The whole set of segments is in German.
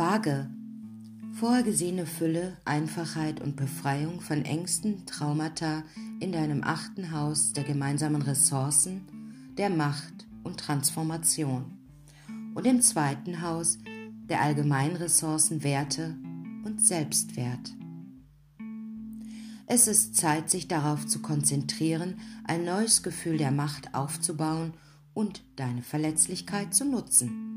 Waage. Vorgesehene Fülle, Einfachheit und Befreiung von Ängsten, Traumata in deinem achten Haus der gemeinsamen Ressourcen, der Macht und Transformation. Und im zweiten Haus der allgemeinen Ressourcen, Werte und Selbstwert. Es ist Zeit, sich darauf zu konzentrieren, ein neues Gefühl der Macht aufzubauen und deine Verletzlichkeit zu nutzen.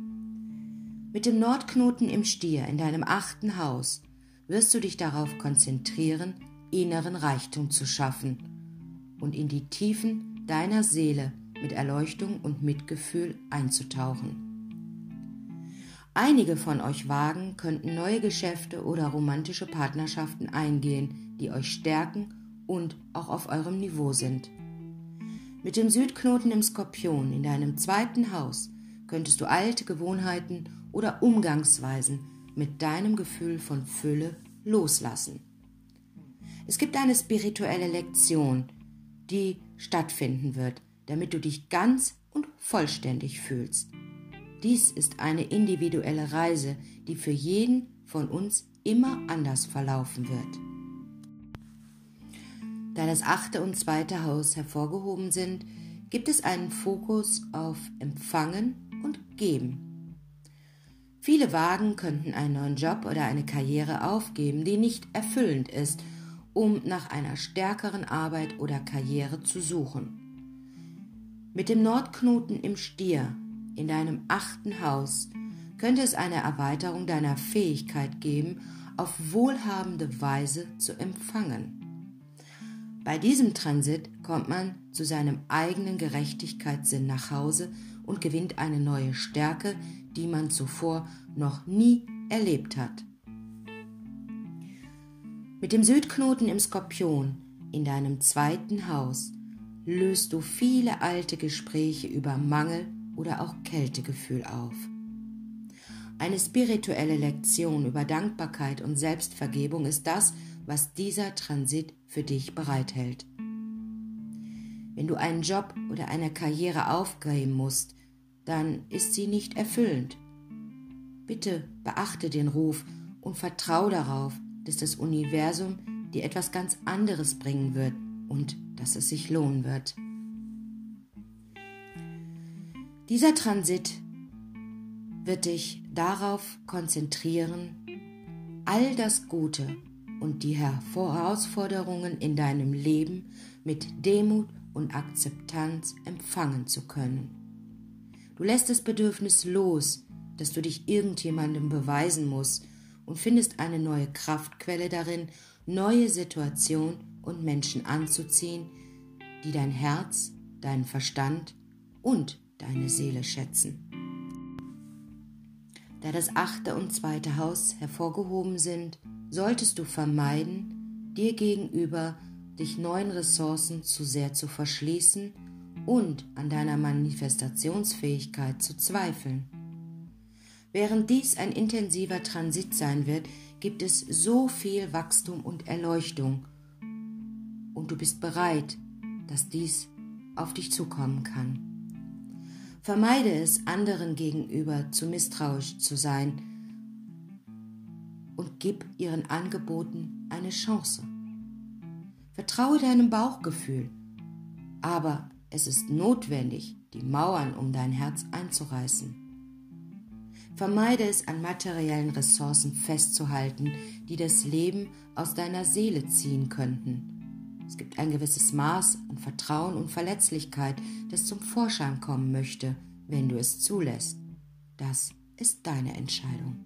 Mit dem Nordknoten im Stier in deinem achten Haus wirst du dich darauf konzentrieren, inneren Reichtum zu schaffen und in die Tiefen deiner Seele mit Erleuchtung und Mitgefühl einzutauchen. Einige von euch wagen, könnten neue Geschäfte oder romantische Partnerschaften eingehen, die euch stärken und auch auf eurem Niveau sind. Mit dem Südknoten im Skorpion in deinem zweiten Haus könntest du alte Gewohnheiten oder Umgangsweisen mit deinem Gefühl von Fülle loslassen. Es gibt eine spirituelle Lektion, die stattfinden wird, damit du dich ganz und vollständig fühlst. Dies ist eine individuelle Reise, die für jeden von uns immer anders verlaufen wird. Da das achte und zweite Haus hervorgehoben sind, gibt es einen Fokus auf Empfangen und Geben. Viele Wagen könnten einen neuen Job oder eine Karriere aufgeben, die nicht erfüllend ist, um nach einer stärkeren Arbeit oder Karriere zu suchen. Mit dem Nordknoten im Stier in deinem achten Haus könnte es eine Erweiterung deiner Fähigkeit geben, auf wohlhabende Weise zu empfangen. Bei diesem Transit kommt man zu seinem eigenen Gerechtigkeitssinn nach Hause und gewinnt eine neue Stärke, die man zuvor noch nie erlebt hat. Mit dem Südknoten im Skorpion in deinem zweiten Haus löst du viele alte Gespräche über Mangel oder auch Kältegefühl auf. Eine spirituelle Lektion über Dankbarkeit und Selbstvergebung ist das, was dieser Transit für dich bereithält. Wenn du einen Job oder eine Karriere aufgeben musst, dann ist sie nicht erfüllend. Bitte beachte den Ruf und vertrau darauf, dass das Universum dir etwas ganz anderes bringen wird und dass es sich lohnen wird. Dieser Transit wird dich darauf konzentrieren, all das Gute und die Herausforderungen in deinem Leben mit Demut und Akzeptanz empfangen zu können. Du lässt das Bedürfnis los, dass du dich irgendjemandem beweisen musst und findest eine neue Kraftquelle darin, neue Situationen und Menschen anzuziehen, die dein Herz, deinen Verstand und deine Seele schätzen. Da das achte und zweite Haus hervorgehoben sind, solltest du vermeiden, dir gegenüber dich neuen Ressourcen zu sehr zu verschließen und an deiner Manifestationsfähigkeit zu zweifeln. Während dies ein intensiver Transit sein wird, gibt es so viel Wachstum und Erleuchtung und du bist bereit, dass dies auf dich zukommen kann. Vermeide es, anderen gegenüber zu misstrauisch zu sein und gib ihren Angeboten eine Chance. Vertraue deinem Bauchgefühl, aber es ist notwendig, die Mauern um dein Herz einzureißen. Vermeide es, an materiellen Ressourcen festzuhalten, die das Leben aus deiner Seele ziehen könnten. Es gibt ein gewisses Maß an Vertrauen und Verletzlichkeit, das zum Vorschein kommen möchte, wenn du es zulässt. Das ist deine Entscheidung.